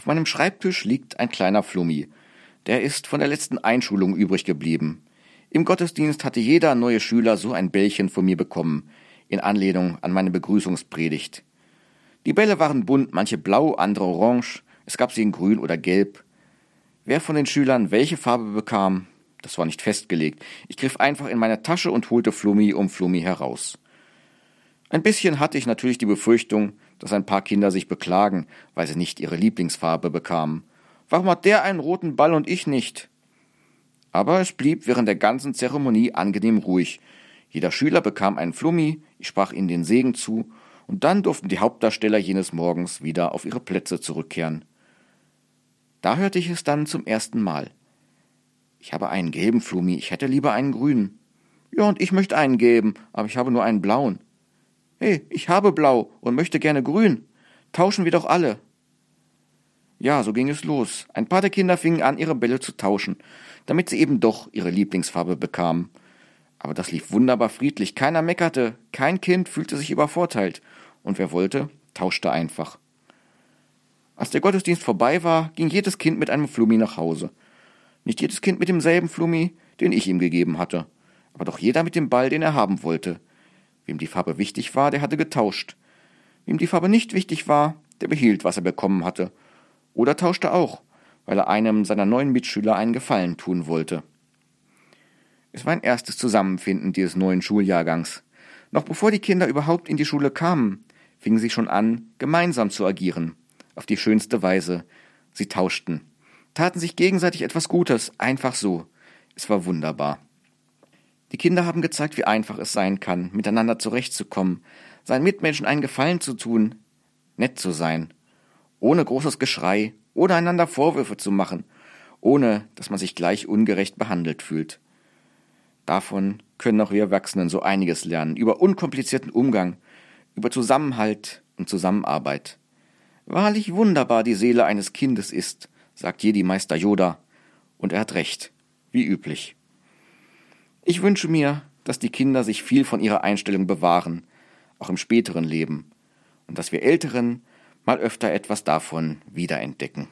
Auf meinem Schreibtisch liegt ein kleiner Flummi. Der ist von der letzten Einschulung übrig geblieben. Im Gottesdienst hatte jeder neue Schüler so ein Bällchen von mir bekommen, in Anlehnung an meine Begrüßungspredigt. Die Bälle waren bunt, manche blau, andere orange, es gab sie in grün oder gelb. Wer von den Schülern welche Farbe bekam, das war nicht festgelegt. Ich griff einfach in meine Tasche und holte Flummi um Flummi heraus. Ein bisschen hatte ich natürlich die Befürchtung, dass ein paar Kinder sich beklagen, weil sie nicht ihre Lieblingsfarbe bekamen. Warum hat der einen roten Ball und ich nicht? Aber es blieb während der ganzen Zeremonie angenehm ruhig. Jeder Schüler bekam einen Flummi, ich sprach ihnen den Segen zu, und dann durften die Hauptdarsteller jenes Morgens wieder auf ihre Plätze zurückkehren. Da hörte ich es dann zum ersten Mal. Ich habe einen gelben Flummi, ich hätte lieber einen grünen. Ja, und ich möchte einen gelben, aber ich habe nur einen blauen. Hey, ich habe blau und möchte gerne grün. Tauschen wir doch alle. Ja, so ging es los. Ein paar der Kinder fingen an, ihre Bälle zu tauschen, damit sie eben doch ihre Lieblingsfarbe bekamen. Aber das lief wunderbar friedlich, keiner meckerte, kein Kind fühlte sich übervorteilt, und wer wollte, tauschte einfach. Als der Gottesdienst vorbei war, ging jedes Kind mit einem Flummi nach Hause. Nicht jedes Kind mit demselben Flummi, den ich ihm gegeben hatte, aber doch jeder mit dem Ball, den er haben wollte. Wem die Farbe wichtig war, der hatte getauscht. Wem die Farbe nicht wichtig war, der behielt, was er bekommen hatte. Oder tauschte auch, weil er einem seiner neuen Mitschüler einen Gefallen tun wollte. Es war ein erstes Zusammenfinden dieses neuen Schuljahrgangs. Noch bevor die Kinder überhaupt in die Schule kamen, fingen sie schon an, gemeinsam zu agieren. Auf die schönste Weise. Sie tauschten taten sich gegenseitig etwas Gutes, einfach so. Es war wunderbar. Die Kinder haben gezeigt, wie einfach es sein kann, miteinander zurechtzukommen, seinen Mitmenschen einen Gefallen zu tun, nett zu sein, ohne großes Geschrei, ohne einander Vorwürfe zu machen, ohne dass man sich gleich ungerecht behandelt fühlt. Davon können auch wir Erwachsenen so einiges lernen, über unkomplizierten Umgang, über Zusammenhalt und Zusammenarbeit. Wahrlich wunderbar die Seele eines Kindes ist, sagt Jedi-Meister Yoda, und er hat recht, wie üblich. Ich wünsche mir, dass die Kinder sich viel von ihrer Einstellung bewahren, auch im späteren Leben, und dass wir Älteren mal öfter etwas davon wiederentdecken.